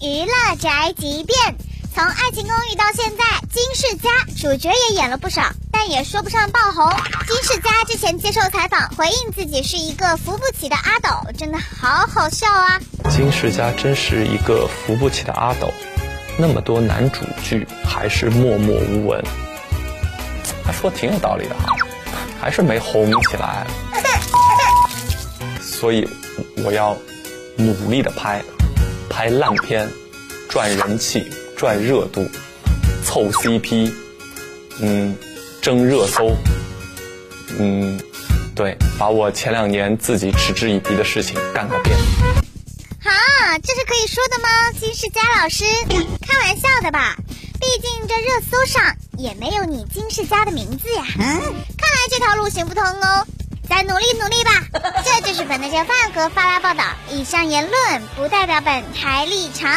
娱乐宅急便。从《爱情公寓》到现在，金世佳主角也演了不少，但也说不上爆红。金世佳之前接受采访，回应自己是一个扶不起的阿斗，真的好好笑啊！金世佳真是一个扶不起的阿斗，那么多男主剧还是默默无闻。他说的挺有道理的哈，还是没红起来。所以我要努力的拍，拍烂片，赚人气。赚热度，凑 CP，嗯，争热搜，嗯，对，把我前两年自己嗤之以鼻的事情干个遍。啊，这是可以说的吗？金世佳老师，开玩笑的吧？毕竟这热搜上也没有你金世佳的名字呀。看来这条路行不通哦，再努力努力吧。这就是本台饭盒发来报道，以上言论不代表本台立场。